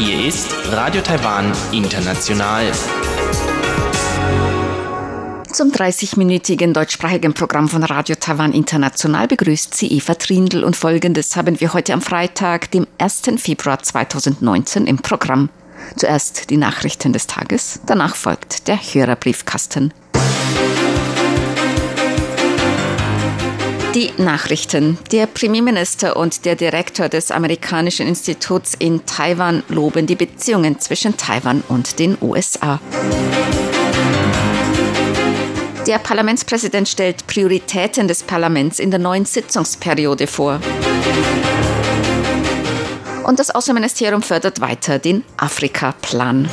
Hier ist Radio Taiwan International. Zum 30-minütigen deutschsprachigen Programm von Radio Taiwan International begrüßt sie Eva Trindl und folgendes haben wir heute am Freitag, dem 1. Februar 2019 im Programm. Zuerst die Nachrichten des Tages, danach folgt der Hörerbriefkasten. Die Nachrichten. Der Premierminister und der Direktor des amerikanischen Instituts in Taiwan loben die Beziehungen zwischen Taiwan und den USA. Der Parlamentspräsident stellt Prioritäten des Parlaments in der neuen Sitzungsperiode vor. Und das Außenministerium fördert weiter den Afrika-Plan.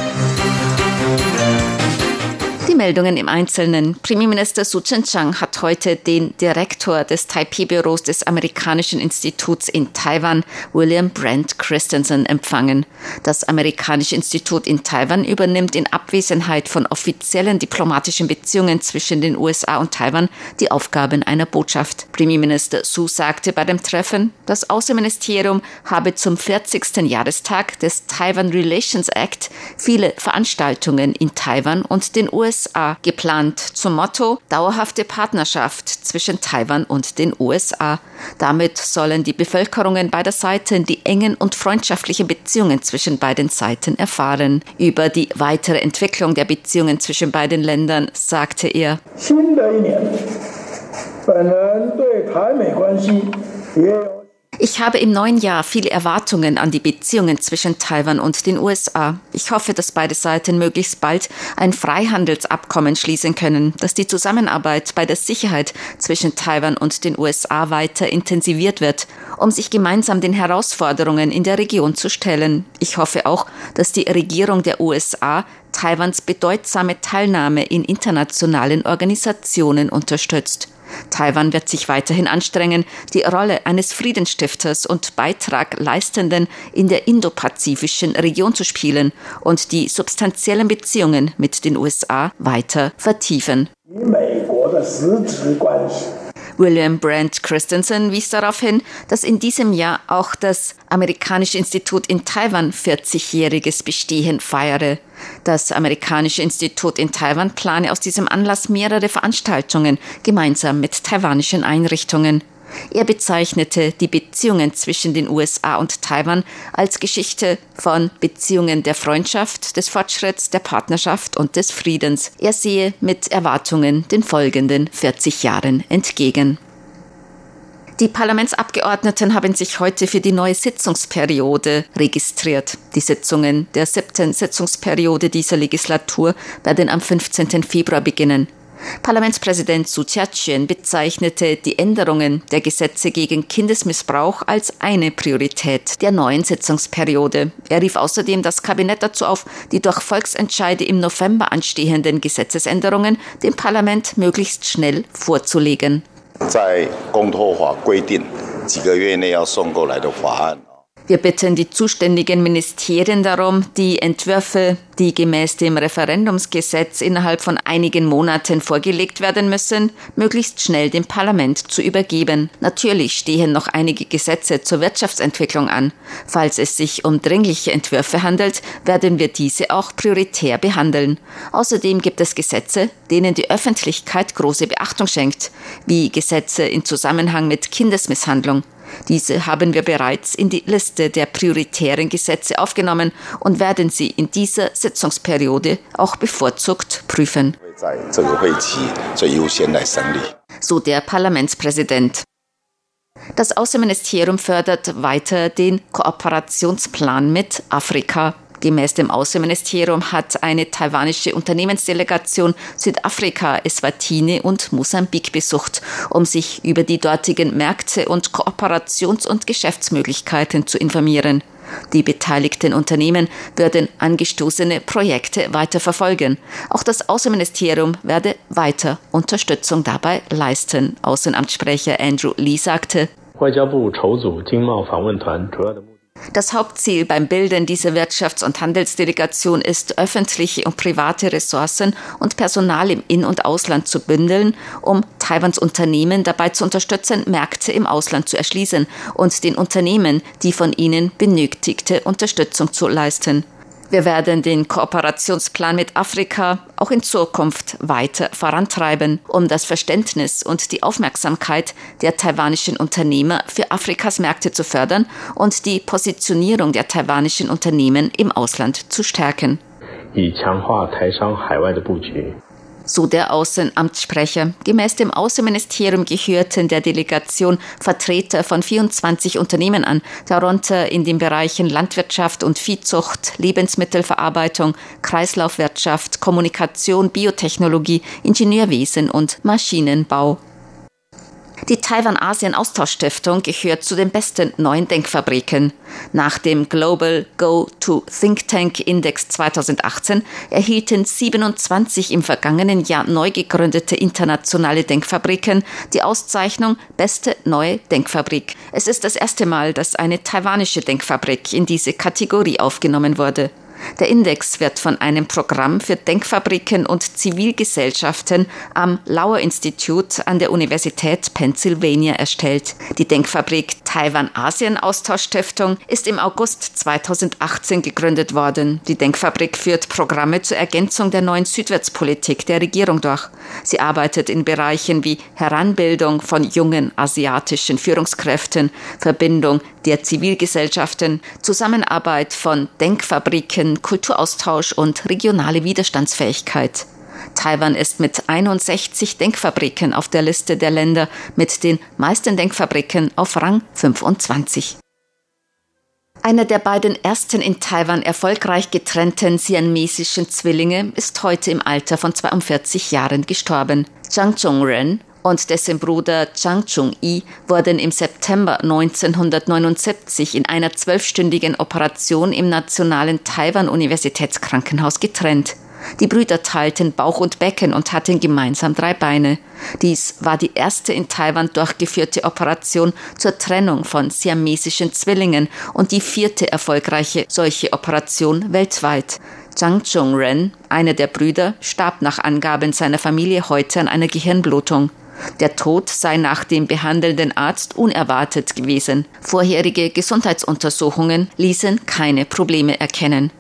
Die Meldungen im Einzelnen. Premierminister Su Tseng-Chang hat heute den Direktor des Taipei-Büros des Amerikanischen Instituts in Taiwan, William Brent Christensen, empfangen. Das Amerikanische Institut in Taiwan übernimmt in Abwesenheit von offiziellen diplomatischen Beziehungen zwischen den USA und Taiwan die Aufgaben einer Botschaft. Premierminister Su sagte bei dem Treffen, das Außenministerium habe zum 40. Jahrestag des Taiwan Relations Act viele Veranstaltungen in Taiwan und den USA USA geplant zum Motto dauerhafte Partnerschaft zwischen Taiwan und den USA. Damit sollen die Bevölkerungen beider Seiten die engen und freundschaftlichen Beziehungen zwischen beiden Seiten erfahren. Über die weitere Entwicklung der Beziehungen zwischen beiden Ländern sagte er. Ich habe im neuen Jahr viele Erwartungen an die Beziehungen zwischen Taiwan und den USA. Ich hoffe, dass beide Seiten möglichst bald ein Freihandelsabkommen schließen können, dass die Zusammenarbeit bei der Sicherheit zwischen Taiwan und den USA weiter intensiviert wird, um sich gemeinsam den Herausforderungen in der Region zu stellen. Ich hoffe auch, dass die Regierung der USA Taiwans bedeutsame Teilnahme in internationalen Organisationen unterstützt. Taiwan wird sich weiterhin anstrengen, die Rolle eines Friedensstifters und Beitrag leistenden in der indopazifischen Region zu spielen und die substanziellen Beziehungen mit den USA weiter vertiefen. William Brent Christensen wies darauf hin, dass in diesem Jahr auch das Amerikanische Institut in Taiwan 40-jähriges Bestehen feiere. Das Amerikanische Institut in Taiwan plane aus diesem Anlass mehrere Veranstaltungen gemeinsam mit taiwanischen Einrichtungen. Er bezeichnete die Beziehungen zwischen den USA und Taiwan als Geschichte von Beziehungen der Freundschaft, des Fortschritts, der Partnerschaft und des Friedens. Er sehe mit Erwartungen den folgenden 40 Jahren entgegen. Die Parlamentsabgeordneten haben sich heute für die neue Sitzungsperiode registriert. Die Sitzungen der siebten Sitzungsperiode dieser Legislatur werden am 15. Februar beginnen. Parlamentspräsident Su Tia-chuen bezeichnete die Änderungen der Gesetze gegen Kindesmissbrauch als eine Priorität der neuen Sitzungsperiode. Er rief außerdem das Kabinett dazu auf, die durch Volksentscheide im November anstehenden Gesetzesänderungen dem Parlament möglichst schnell vorzulegen. Wir bitten die zuständigen Ministerien darum, die Entwürfe, die gemäß dem Referendumsgesetz innerhalb von einigen Monaten vorgelegt werden müssen, möglichst schnell dem Parlament zu übergeben. Natürlich stehen noch einige Gesetze zur Wirtschaftsentwicklung an. Falls es sich um dringliche Entwürfe handelt, werden wir diese auch prioritär behandeln. Außerdem gibt es Gesetze, denen die Öffentlichkeit große Beachtung schenkt, wie Gesetze in Zusammenhang mit Kindesmisshandlung. Diese haben wir bereits in die Liste der prioritären Gesetze aufgenommen und werden sie in dieser Sitzungsperiode auch bevorzugt prüfen. So der Parlamentspräsident. Das Außenministerium fördert weiter den Kooperationsplan mit Afrika. Gemäß dem Außenministerium hat eine taiwanische Unternehmensdelegation Südafrika, Eswatini und Mosambik besucht, um sich über die dortigen Märkte und Kooperations- und Geschäftsmöglichkeiten zu informieren. Die beteiligten Unternehmen würden angestoßene Projekte weiter verfolgen. Auch das Außenministerium werde weiter Unterstützung dabei leisten. Außenamtssprecher Andrew Lee sagte, Das Hauptziel beim Bilden dieser Wirtschafts- und Handelsdelegation ist, öffentliche und private Ressourcen und Personal im In- und Ausland zu bündeln, um Taiwans Unternehmen dabei zu unterstützen, Märkte im Ausland zu erschließen und den Unternehmen die von ihnen benötigte Unterstützung zu leisten. Wir werden den Kooperationsplan mit Afrika auch in Zukunft weiter vorantreiben, um das Verständnis und die Aufmerksamkeit der taiwanischen Unternehmer für Afrikas Märkte zu fördern und die Positionierung der taiwanischen Unternehmen im Ausland zu stärken. 以强化台商海外的布局。 So der Außenamtssprecher. Gemäß dem Außenministerium gehörten der Delegation Vertreter von 24 Unternehmen an, darunter in den Bereichen Landwirtschaft und Viehzucht, Lebensmittelverarbeitung, Kreislaufwirtschaft, Kommunikation, Biotechnologie, Ingenieurwesen und Maschinenbau. Die Taiwan-Asien-Austauschstiftung gehört zu den besten neuen Denkfabriken. Nach dem Global Go to Think Tank Index 2018 erhielten 27 im vergangenen Jahr neu gegründete internationale Denkfabriken die Auszeichnung Beste neue Denkfabrik. Es ist das erste Mal, dass eine taiwanische Denkfabrik in diese Kategorie aufgenommen wurde. Der Index wird von einem Programm für Denkfabriken und Zivilgesellschaften am Lauer Institut an der Universität Pennsylvania erstellt. Die Denkfabrik Taiwan-Asien-Austauschstiftung ist im August 2018 gegründet worden. Die Denkfabrik führt Programme zur Ergänzung der neuen Südwärtspolitik der Regierung durch. Sie arbeitet in Bereichen wie Heranbildung von jungen asiatischen Führungskräften, Verbindung der Zivilgesellschaften, Zusammenarbeit von Denkfabriken, Kulturaustausch und regionale Widerstandsfähigkeit. Taiwan ist mit 61 Denkfabriken auf der Liste der Länder mit den meisten Denkfabriken auf Rang 25. Einer der beiden ersten in Taiwan erfolgreich getrennten siamesischen Zwillinge ist heute im Alter von 42 Jahren gestorben. Zhang Zhongren und dessen Bruder Zhang Chung-i wurden im September 1979 in einer zwölfstündigen Operation im Nationalen Taiwan-Universitätskrankenhaus getrennt. Die Brüder teilten Bauch und Becken und hatten gemeinsam drei Beine. Dies war die erste in Taiwan durchgeführte Operation zur Trennung von siamesischen Zwillingen und die vierte erfolgreiche solche Operation weltweit. Zhang Chung-ren, einer der Brüder, starb nach Angaben seiner Familie heute an einer Gehirnblutung. Der Tod sei nach dem behandelnden Arzt unerwartet gewesen. Vorherige Gesundheitsuntersuchungen ließen keine Probleme erkennen.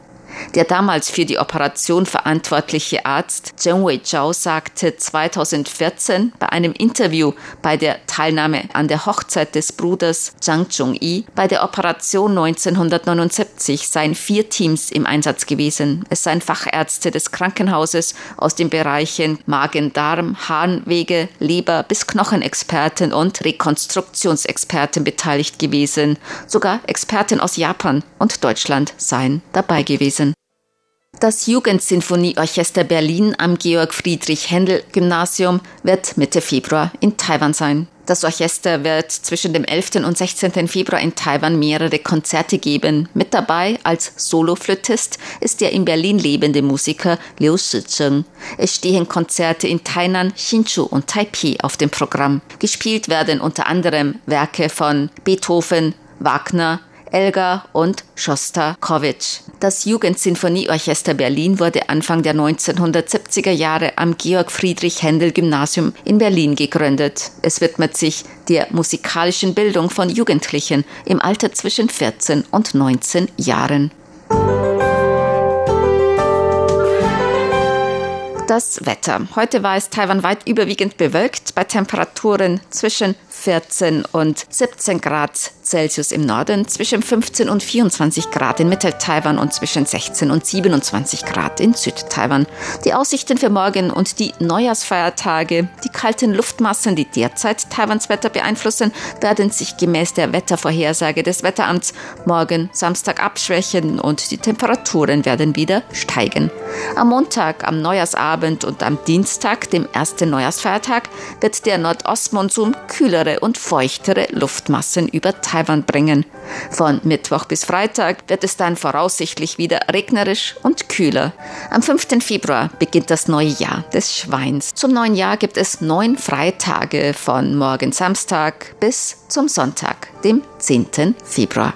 Der damals für die Operation verantwortliche Arzt Zheng Wei-Zhao sagte 2014 bei einem Interview bei der Teilnahme an der Hochzeit des Bruders Zhang Zhong-yi, bei der Operation 1979 seien vier Teams im Einsatz gewesen. Es seien Fachärzte des Krankenhauses aus den Bereichen Magen-Darm, Harnwege, Leber bis Knochenexperten und Rekonstruktionsexperten beteiligt gewesen. Sogar Experten aus Japan und Deutschland seien dabei gewesen. Das Jugendsinfonieorchester Berlin am Georg Friedrich Händel Gymnasium wird Mitte Februar in Taiwan sein. Das Orchester wird zwischen dem 11. und 16. Februar in Taiwan mehrere Konzerte geben. Mit dabei als Soloflötist ist der in Berlin lebende Musiker Liu Shizheng. Es stehen Konzerte in Tainan, Hsinchu und Taipei auf dem Programm. Gespielt werden unter anderem Werke von Beethoven, Wagner, Elgar und Schostakowitsch. Das Jugendsinfonieorchester Berlin wurde Anfang der 1970er Jahre am Georg Friedrich Händel Gymnasium in Berlin gegründet. Es widmet sich der musikalischen Bildung von Jugendlichen im Alter zwischen 14 und 19 Jahren. Das Wetter. Heute war es taiwanweit überwiegend bewölkt bei Temperaturen zwischen 14 und 17 Grad Celsius im Norden, zwischen 15 und 24 Grad in Mittel-Taiwan und zwischen 16 und 27 Grad in Süd-Taiwan. Die Aussichten für morgen und die Neujahrsfeiertage, die kalten Luftmassen, die derzeit Taiwans Wetter beeinflussen, werden sich gemäß der Wettervorhersage des Wetteramts morgen Samstag abschwächen und die Temperaturen werden wieder steigen. Am Montag, am Neujahrsabend und am Dienstag, dem ersten Neujahrsfeiertag, wird der Nordostmonsun kühlere und feuchtere Luftmassen über Taiwan bringen. Von Mittwoch bis Freitag wird es dann voraussichtlich wieder regnerisch und kühler. Am 5. Februar beginnt das neue Jahr des Schweins. Zum neuen Jahr gibt es neun Freitage von morgen Samstag bis zum Sonntag, dem 10. Februar.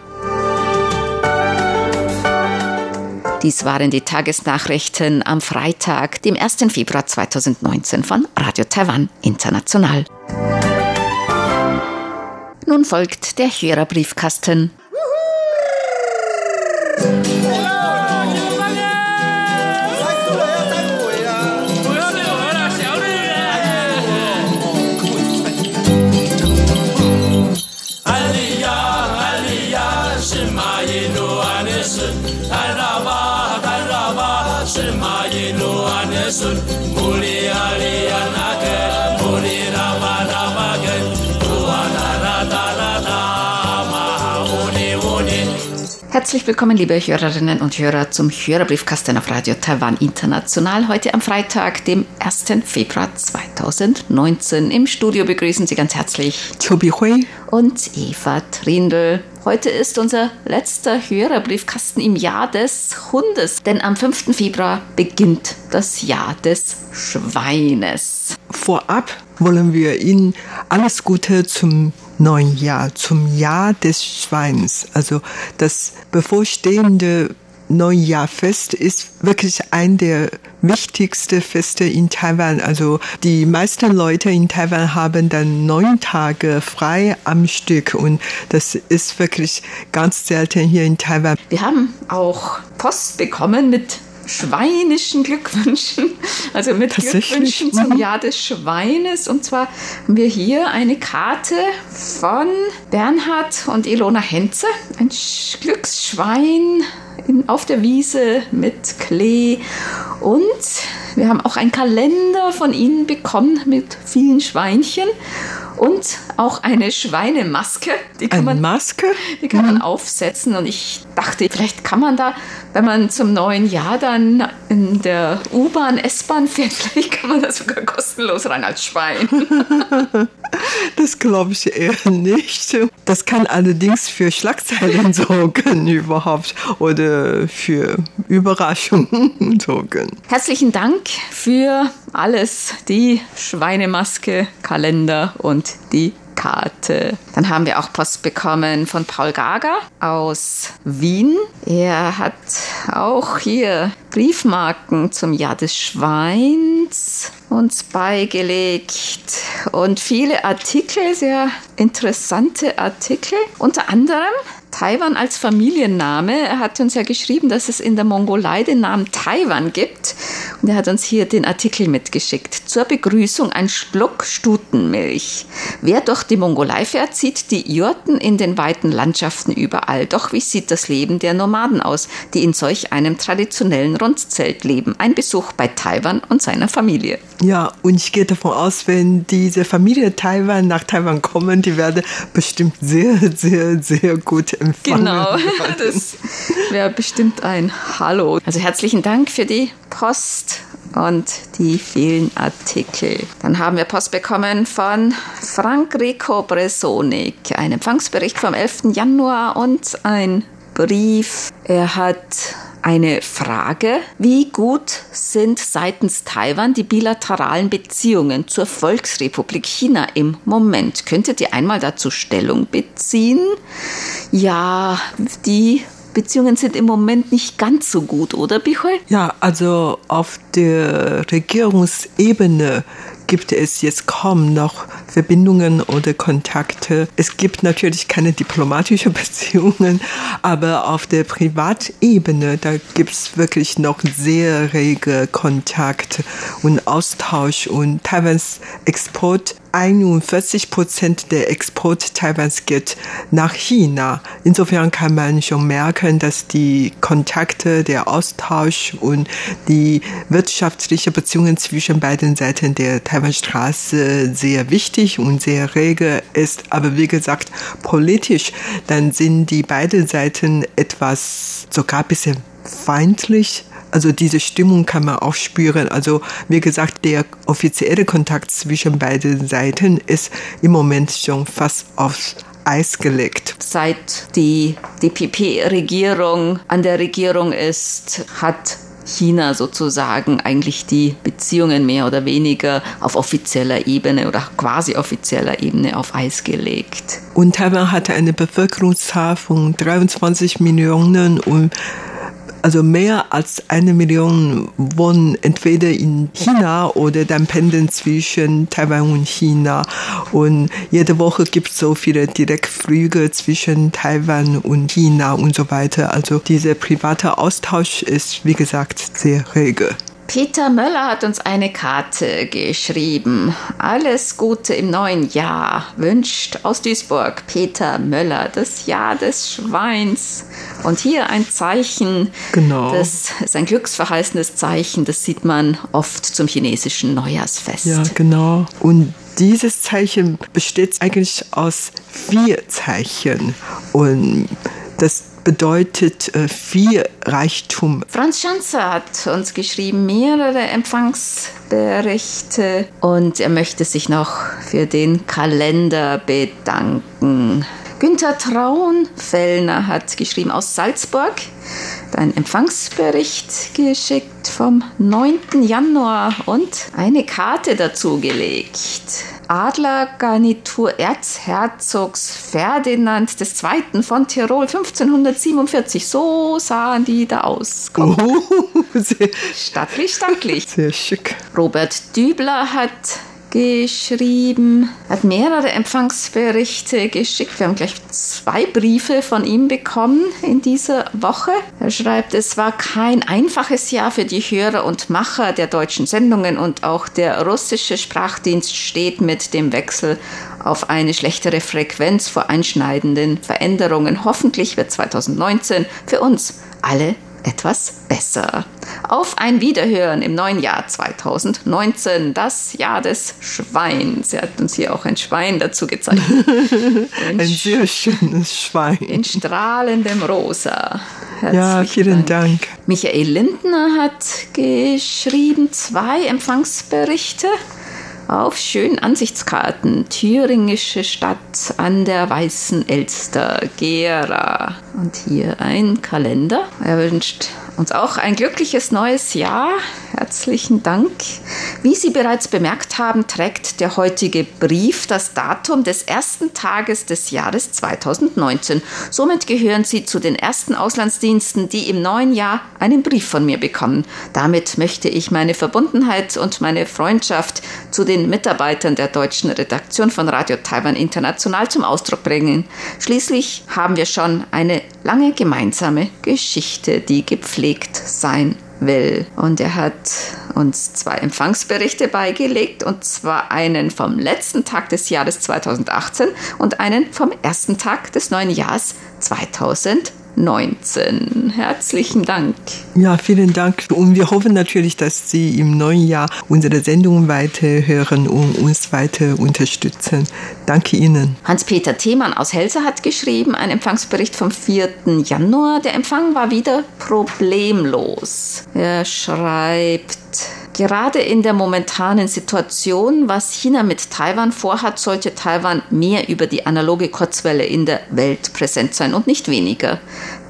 Dies waren die Tagesnachrichten am Freitag, dem 1. Februar 2019 von Radio Taiwan International. Nun folgt der Hörerbriefkasten. Herzlich willkommen, liebe Hörerinnen und Hörer, zum Hörerbriefkasten auf Radio Taiwan International. Heute am Freitag, dem 1. Februar 2019. Im Studio begrüßen Sie ganz herzlich Chobi Hui und Eva Trindl. Heute ist unser letzter Hörerbriefkasten im Jahr des Hundes, denn am 5. Februar beginnt das Jahr des Schweines. Vorab wollen wir Ihnen alles Gute zum neuen Jahr, zum Jahr des Schweins. Also das bevorstehende Neujahrfest ist wirklich ein der wichtigsten Feste in Taiwan. Also die meisten Leute in Taiwan haben dann neun Tage frei am Stück und das ist wirklich ganz selten hier in Taiwan. Wir haben auch Post bekommen mit schweinischen Glückwünschen, also mit Glückwünschen zum mhm. Jahr des Schweines. Und zwar haben wir hier eine Karte von Bernhard und Ilona Henze, ein Glücksschwein in, auf der Wiese mit Klee. Und wir haben auch einen Kalender von ihnen bekommen mit vielen Schweinchen und auch eine Schweinemaske. Die kann eine man, Maske? Die kann mhm. man aufsetzen. Und ich dachte, vielleicht kann man da, wenn man zum neuen Jahr dann in der U-Bahn, S-Bahn fährt, vielleicht kann man da sogar kostenlos rein als Schwein. das glaube ich eher nicht. Das kann allerdings für Schlagzeilen sorgen überhaupt oder für Überraschungen sorgen. Herzlichen Dank für alles, die Schweinemaske, Kalender und die Karte. Dann haben wir auch Post bekommen von Paul Gager aus Wien. Er hat auch hier Briefmarken zum Jahr des Schweins uns beigelegt und viele Artikel, sehr interessante Artikel. Unter anderem Taiwan als Familienname. Er hat uns ja geschrieben, dass es in der Mongolei den Namen Taiwan gibt. Und er hat uns hier den Artikel mitgeschickt. Zur Begrüßung ein Schluck Stutenmilch. Wer durch die Mongolei fährt, sieht die Jurten in den weiten Landschaften überall. Doch wie sieht das Leben der Nomaden aus, die in solch einem traditionellen Rundzelt leben? Ein Besuch bei Taiwan und seiner Familie. Ja, und ich gehe davon aus, wenn diese Familie Taiwan nach Taiwan kommen, die werden bestimmt sehr, sehr, sehr gut empfangen. Genau, das wäre bestimmt ein Hallo. Also herzlichen Dank für die Post und die vielen Artikel. Dann haben wir Post bekommen von Frank Rico Bresonik, ein Empfangsbericht vom 11. Januar und ein Brief. Er hat eine Frage. Wie gut sind seitens Taiwan die bilateralen Beziehungen zur Volksrepublik China im Moment? Könntet ihr einmal dazu Stellung beziehen? Ja, die Beziehungen sind im Moment nicht ganz so gut, oder Bichol? Ja, also auf der Regierungsebene gibt es jetzt kaum noch Verbindungen oder Kontakte. Es gibt natürlich keine diplomatischen Beziehungen, aber auf der Privatebene, da gibt es wirklich noch sehr rege Kontakt und Austausch und Taiwans Export 41 Prozent der Export Taiwans geht nach China. Insofern kann man schon merken, dass die Kontakte, der Austausch und die wirtschaftliche Beziehungen zwischen beiden Seiten der Taiwanstraße sehr wichtig und sehr rege ist. Aber wie gesagt, politisch, dann sind die beiden Seiten etwas sogar ein bisschen feindlich also diese Stimmung kann man auch spüren. Also wie gesagt, der offizielle Kontakt zwischen beiden Seiten ist im Moment schon fast aufs Eis gelegt. Seit die DPP-Regierung an der Regierung ist, hat China sozusagen eigentlich die Beziehungen mehr oder weniger auf offizieller Ebene oder quasi offizieller Ebene auf Eis gelegt. Und Taiwan hatte eine Bevölkerungszahl von 23 Millionen und Also mehr als eine Million wohnen entweder in China oder dann pendeln zwischen Taiwan und China. Und jede Woche gibt es so viele Direktflüge zwischen Taiwan und China und so weiter. Also dieser private Austausch ist, wie gesagt, sehr rege. Peter Möller hat uns eine Karte geschrieben. Alles Gute im neuen Jahr wünscht aus Duisburg Peter Möller, das Jahr des Schweins. Und hier ein Zeichen, genau. das ist ein glücksverheißendes Zeichen, das sieht man oft zum chinesischen Neujahrsfest. Ja, genau. Und dieses Zeichen besteht eigentlich aus vier Zeichen. Und das bedeutet äh, viel Reichtum. Franz Schanzer hat uns geschrieben mehrere Empfangsberichte und er möchte sich noch für den Kalender bedanken. Günther Traunfellner hat geschrieben aus Salzburg, einen Empfangsbericht geschickt vom 9. Januar und eine Karte dazu gelegt. Adlergarnitur Erzherzogs Ferdinand II. von Tirol 1547. So sahen die da aus. Oh, sehr, stattlich, stattlich. Sehr schick. Robert Dübler hat geschrieben, hat mehrere Empfangsberichte geschickt. Wir haben gleich zwei Briefe von ihm bekommen in dieser Woche. Er schreibt, es war kein einfaches Jahr für die Hörer und Macher der deutschen Sendungen und auch der russische Sprachdienst steht mit dem Wechsel auf eine schlechtere Frequenz vor einschneidenden Veränderungen. Hoffentlich wird 2019 für uns alle etwas besser. Auf ein Wiederhören im neuen Jahr 2019, das Jahr des Schweins. Er hat uns hier auch ein Schwein dazu gezeigt. ein sehr schönes Schwein. In strahlendem Rosa. Herzlichen ja, vielen Dank. Dank. Michael Lindner hat geschrieben zwei Empfangsberichte auf schönen Ansichtskarten. Thüringische Stadt an der Weißen Elster, Gera. Und hier ein Kalender. Er wünscht uns auch ein glückliches neues Jahr. Herzlichen Dank. Wie Sie bereits bemerkt haben, trägt der heutige Brief das Datum des ersten Tages des Jahres 2019. Somit gehören Sie zu den ersten Auslandsdiensten, die im neuen Jahr einen Brief von mir bekommen. Damit möchte ich meine Verbundenheit und meine Freundschaft zu den Mitarbeitern der deutschen Redaktion von Radio Taiwan International zum Ausdruck bringen. Schließlich haben wir schon eine lange gemeinsame Geschichte, die gepflegt sein will. Und er hat uns zwei Empfangsberichte beigelegt, und zwar einen vom letzten Tag des Jahres 2018 und einen vom ersten Tag des neuen Jahres 2019. 19. Herzlichen Dank. Ja, vielen Dank. Und wir hoffen natürlich, dass Sie im neuen Jahr unsere Sendung weiterhören und uns weiter unterstützen. Danke Ihnen. Hans-Peter Themann aus Helsa hat geschrieben, ein Empfangsbericht vom 4. Januar. Der Empfang war wieder problemlos. Er schreibt, Gerade in der momentanen Situation, was China mit Taiwan vorhat, sollte Taiwan mehr über die analoge Kurzwelle in der Welt präsent sein und nicht weniger.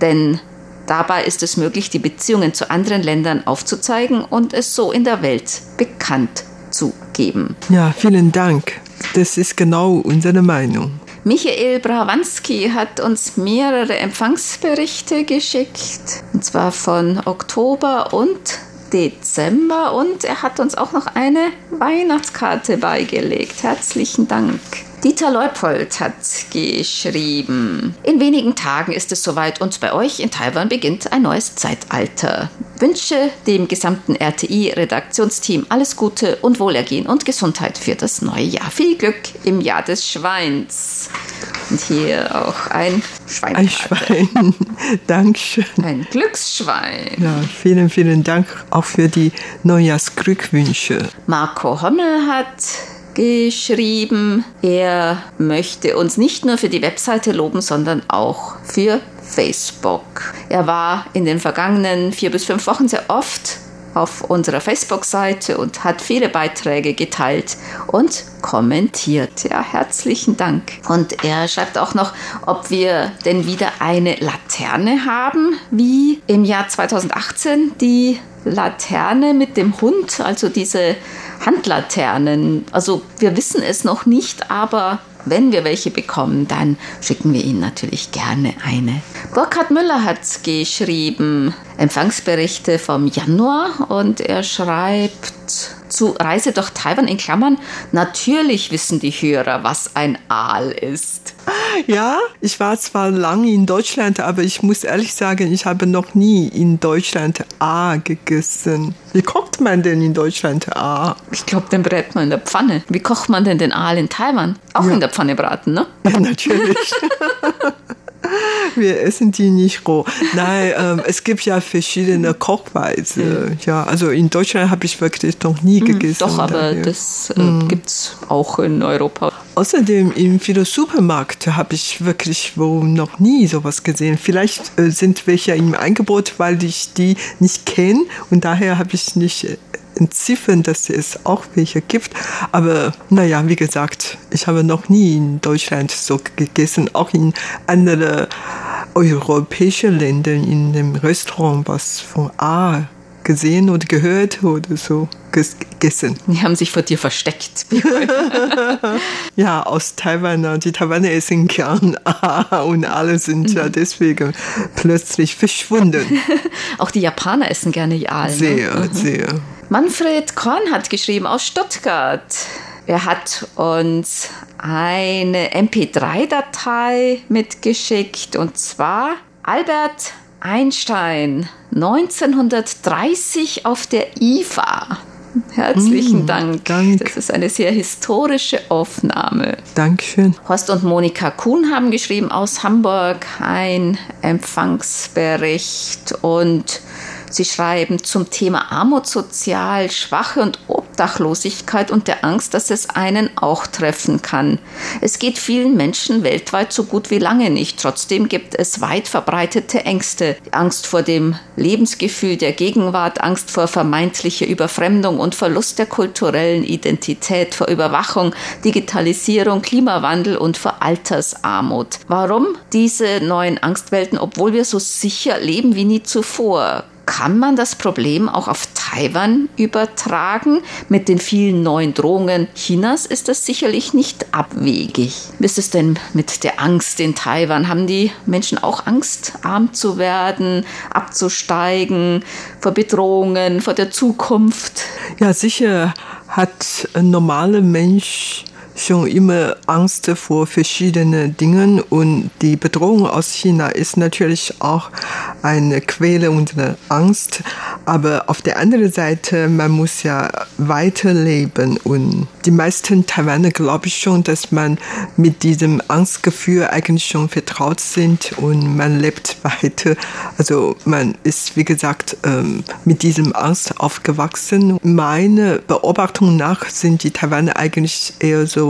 Denn dabei ist es möglich, die Beziehungen zu anderen Ländern aufzuzeigen und es so in der Welt bekannt zu geben. Ja, vielen Dank. Das ist genau unsere Meinung. Michael Brawanski hat uns mehrere Empfangsberichte geschickt, und zwar von Oktober und Dezember und er hat uns auch noch eine Weihnachtskarte beigelegt. Herzlichen Dank. Dieter Leupold hat geschrieben, in wenigen Tagen ist es soweit und bei euch in Taiwan beginnt ein neues Zeitalter. Wünsche dem gesamten RTI-Redaktionsteam alles Gute und Wohlergehen und Gesundheit für das neue Jahr. Viel Glück im Jahr des Schweins. Und hier auch ein Schwein. Ein Schwein. Dankeschön. Ein Glücksschwein. Ja, vielen, vielen Dank auch für die Neujahrsglückwünsche. Marco Hommel hat geschrieben, er möchte uns nicht nur für die Webseite loben, sondern auch für Facebook. Er war in den vergangenen vier bis fünf Wochen sehr oft auf unserer Facebook-Seite und hat viele Beiträge geteilt und kommentiert. Ja, herzlichen Dank. Und er schreibt auch noch, ob wir denn wieder eine Laterne haben, wie im Jahr 2018 die Laterne mit dem Hund, also diese Handlaternen. Also wir wissen es noch nicht, aber wenn wir welche bekommen, dann schicken wir Ihnen natürlich gerne eine. Burkhard Müller hat geschrieben, Empfangsberichte vom Januar und er schreibt zu Reise durch Taiwan in Klammern, natürlich wissen die Hörer, was ein Aal ist. Ja, ich war zwar lange in Deutschland, aber ich muss ehrlich sagen, ich habe noch nie in Deutschland A gegessen. Wie kocht man denn in Deutschland A? Ich glaube, den brät man in der Pfanne. Wie kocht man denn den Aal in Taiwan? Auch ja. in der Pfanne braten, ne? Ja, natürlich. Wir essen die nicht roh. Nein, ähm, es gibt ja verschiedene Kochweise. Ja, also in Deutschland habe ich wirklich noch nie hm, gegessen. Doch, aber daher. das äh, mm. gibt es auch in Europa. Außerdem im Supermarkt habe ich wirklich wo noch nie sowas gesehen. Vielleicht äh, sind welche im Angebot, weil ich die nicht kenne und daher habe ich nicht äh, entziffern, dass es auch welche gibt. Aber naja, wie gesagt, ich habe noch nie in Deutschland so gegessen, auch in anderen europäischen Ländern in einem Restaurant was von A gesehen oder gehört oder so gegessen. Die haben sich vor dir versteckt. ja, aus Taiwan. Die Taiwaner essen gern und alle sind ja deswegen plötzlich verschwunden. Auch die Japaner essen gerne Aal. Sehr, ne? sehr. Manfred Korn hat geschrieben aus Stuttgart. Er hat uns eine MP3-Datei mitgeschickt und zwar Albert Einstein 1930 auf der IFA. Herzlichen mm, Dank. Dank. Das ist eine sehr historische Aufnahme. Dankeschön. Horst und Monika Kuhn haben geschrieben aus Hamburg ein Empfangsbericht und Sie schreiben zum Thema Armut, sozial Schwache und Obdachlosigkeit und der Angst, dass es einen auch treffen kann. Es geht vielen Menschen weltweit so gut wie lange nicht. Trotzdem gibt es weit verbreitete Ängste. Angst vor dem Lebensgefühl der Gegenwart, Angst vor vermeintlicher Überfremdung und Verlust der kulturellen Identität, vor Überwachung, Digitalisierung, Klimawandel und vor Altersarmut. Warum diese neuen Angstwelten, obwohl wir so sicher leben wie nie zuvor? Kann man das Problem auch auf Taiwan übertragen? Mit den vielen neuen Drohungen Chinas ist das sicherlich nicht abwegig. Wie ist es denn mit der Angst in Taiwan? Haben die Menschen auch Angst, arm zu werden, abzusteigen, vor Bedrohungen, vor der Zukunft? Ja, sicher hat ein normaler Mensch schon immer Angst vor verschiedenen Dingen und die Bedrohung aus China ist natürlich auch eine Quelle unserer Angst. Aber auf der anderen Seite, man muss ja weiterleben und die meisten Taiwaner glaube ich schon, dass man mit diesem Angstgefühl eigentlich schon vertraut sind und man lebt weiter. Also man ist, wie gesagt, ähm, mit diesem Angst aufgewachsen. Meine Beobachtung nach sind die Taiwaner eigentlich eher so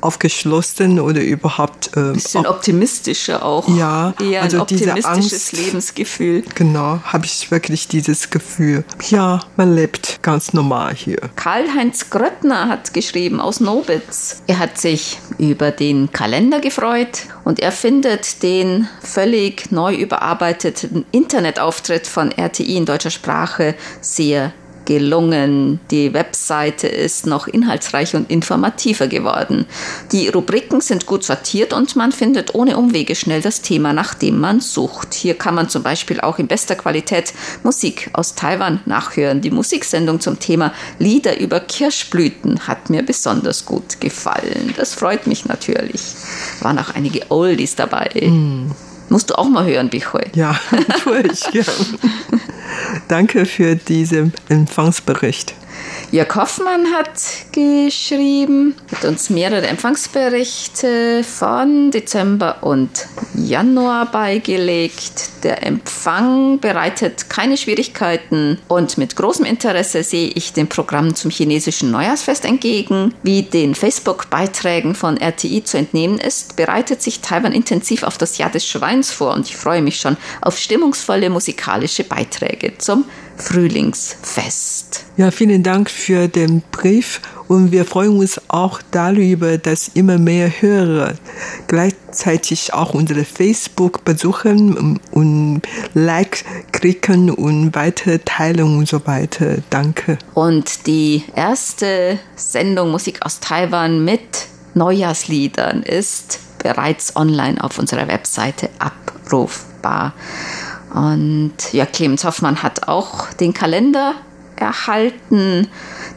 aufgeschlossen oder überhaupt. Ähm, bisschen optimistischer auch. Ja, eher also ein optimistisches Angst, Lebensgefühl. Genau, habe ich wirklich dieses Gefühl. Ja, man lebt ganz normal hier. Karl-Heinz Gröttner hat geschrieben aus Nobitz. Er hat sich über den Kalender gefreut und er findet den völlig neu überarbeiteten Internetauftritt von RTI in deutscher Sprache sehr gelungen. Die Webseite ist noch inhaltsreicher und informativer geworden. Die Rubriken sind gut sortiert und man findet ohne Umwege schnell das Thema, nach dem man sucht. Hier kann man zum Beispiel auch in bester Qualität Musik aus Taiwan nachhören. Die Musiksendung zum Thema Lieder über Kirschblüten hat mir besonders gut gefallen. Das freut mich natürlich. Waren auch einige Oldies dabei. Mm. Musst du auch mal hören, Bichoy. Ja, tue ich gern. Danke für diesen Empfangsbericht. Jörg Hoffmann hat geschrieben, hat uns mehrere Empfangsberichte von Dezember und Januar beigelegt. Der Empfang bereitet keine Schwierigkeiten und mit großem Interesse sehe ich dem Programm zum chinesischen Neujahrsfest entgegen. Wie den Facebook-Beiträgen von RTI zu entnehmen ist, bereitet sich Taiwan intensiv auf das Jahr des Schweins vor und ich freue mich schon auf stimmungsvolle musikalische Beiträge zum Frühlingsfest. Ja, vielen Dank für den Brief und wir freuen uns auch darüber, dass immer mehr Hörer gleichzeitig auch unsere Facebook besuchen und Like klicken und weitere teilen und so weiter. Danke. Und die erste Sendung Musik aus Taiwan mit Neujahrsliedern ist bereits online auf unserer Webseite abrufbar. Und ja, Clemens Hoffmann hat auch den Kalender erhalten.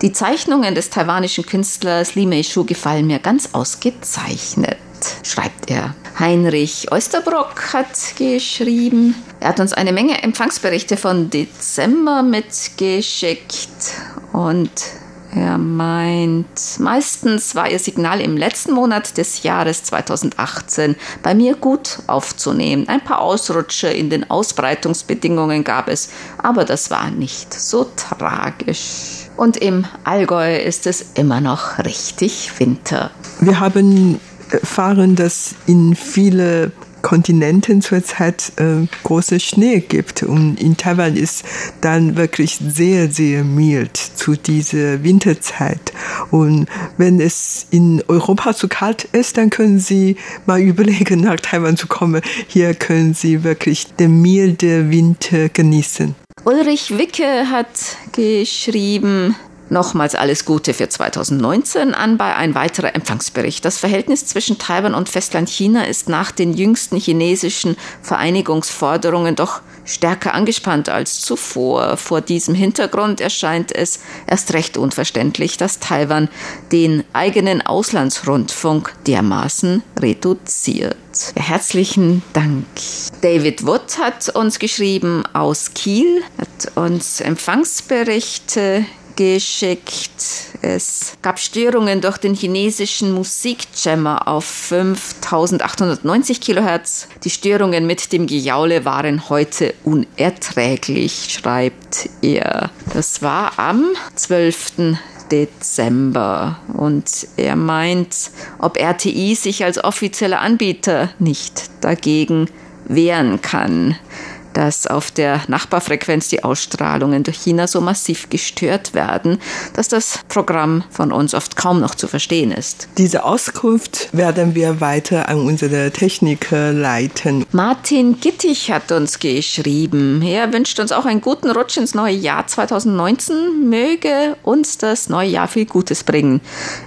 Die Zeichnungen des taiwanischen Künstlers Li Meishu gefallen mir ganz ausgezeichnet, schreibt er. Heinrich Oesterbrock hat geschrieben. Er hat uns eine Menge Empfangsberichte von Dezember mitgeschickt und er meint, meistens war Ihr Signal im letzten Monat des Jahres 2018 bei mir gut aufzunehmen. Ein paar Ausrutsche in den Ausbreitungsbedingungen gab es, aber das war nicht so tragisch. Und im Allgäu ist es immer noch richtig Winter. Wir haben erfahren, dass in viele Kontinenten zurzeit äh, große Schnee gibt. Und in Taiwan ist dann wirklich sehr, sehr mild zu dieser Winterzeit. Und wenn es in Europa zu kalt ist, dann können Sie mal überlegen, nach Taiwan zu kommen. Hier können Sie wirklich den milde Winter genießen. Ulrich Wicke hat geschrieben, Nochmals alles Gute für 2019 an bei ein weiterer Empfangsbericht. Das Verhältnis zwischen Taiwan und Festland China ist nach den jüngsten chinesischen Vereinigungsforderungen doch stärker angespannt als zuvor. Vor diesem Hintergrund erscheint es erst recht unverständlich, dass Taiwan den eigenen Auslandsrundfunk dermaßen reduziert. Herzlichen Dank. David Wood hat uns geschrieben aus Kiel, hat uns Empfangsberichte geschickt. Es gab Störungen durch den chinesischen Musikjammer auf 5890 Kilohertz. Die Störungen mit dem Gejaule waren heute unerträglich, schreibt er. Das war am 12. Dezember. Und er meint, ob RTI sich als offizieller Anbieter nicht dagegen wehren kann dass auf der Nachbarfrequenz die Ausstrahlungen durch China so massiv gestört werden, dass das Programm von uns oft kaum noch zu verstehen ist. Diese Auskunft werden wir weiter an unsere Techniker leiten. Martin Gittich hat uns geschrieben. Er wünscht uns auch einen guten Rutsch ins neue Jahr 2019. Möge uns das neue Jahr viel Gutes bringen.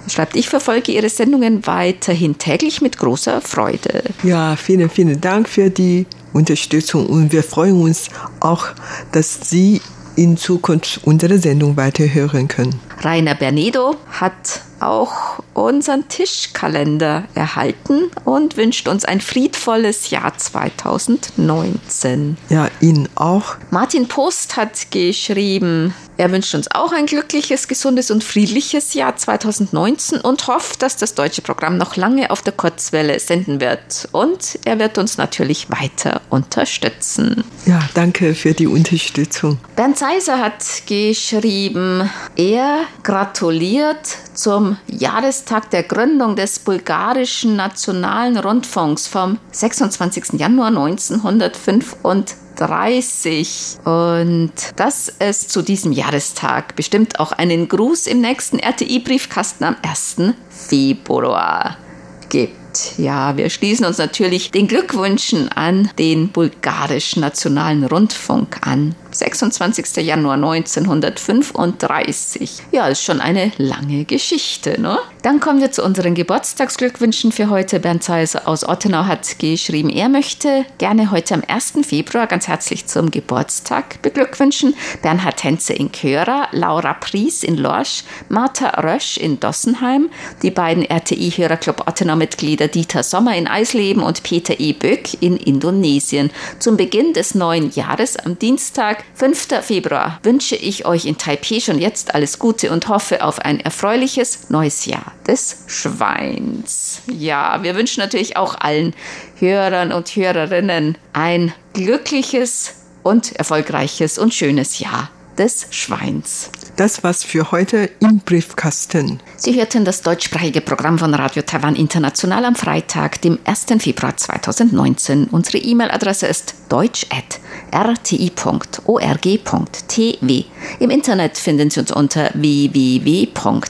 Er schreibt, ich verfolge Ihre Sendungen weiterhin täglich mit großer Freude. Ja, vielen, vielen Dank für die Unterstützung und wir freuen uns auch, dass Sie in Zukunft unsere Sendung weiterhören können. Rainer Bernedo hat auch unseren Tischkalender erhalten und wünscht uns ein friedvolles Jahr 2019. Ja, Ihnen auch. Martin Post hat geschrieben, er wünscht uns auch ein glückliches, gesundes und friedliches Jahr 2019 und hofft, dass das deutsche Programm noch lange auf der Kurzwelle senden wird. Und er wird uns natürlich weiter unterstützen. Ja, danke für die Unterstützung. Bernd Seiser hat geschrieben, er gratuliert zum Jahrestag der Gründung des bulgarischen Nationalen Rundfunks vom 26. Januar 1935. Und dass es zu diesem Jahrestag bestimmt auch einen Gruß im nächsten RTI-Briefkasten am 1. Februar gibt. Ja, wir schließen uns natürlich den Glückwünschen an den bulgarischen Nationalen Rundfunk an. 26. Januar 1935. Ja, ist schon eine lange Geschichte, ne? Dann kommen wir zu unseren Geburtstagsglückwünschen für heute. Bernd Zeiser aus Ottenau hat geschrieben, er möchte gerne heute am 1. Februar ganz herzlich zum Geburtstag beglückwünschen. Bernhard Henze in Köra, Laura Pries in Lorsch, Martha Rösch in Dossenheim, die beiden RTI-Hörerclub Ottenau-Mitglieder Dieter Sommer in Eisleben und Peter E. Böck in Indonesien. Zum Beginn des neuen Jahres am Dienstag 5. Februar wünsche ich euch in Taipei schon jetzt alles Gute und hoffe auf ein erfreuliches neues Jahr des Schweins. Ja, wir wünschen natürlich auch allen Hörern und Hörerinnen ein glückliches und erfolgreiches und schönes Jahr des Schweins. Das war's für heute im Briefkasten. Sie hörten das deutschsprachige Programm von Radio Taiwan International am Freitag, dem 1. Februar 2019. Unsere E-Mail-Adresse ist deutsch.rti.org.tw. Im Internet finden Sie uns unter www.rti.org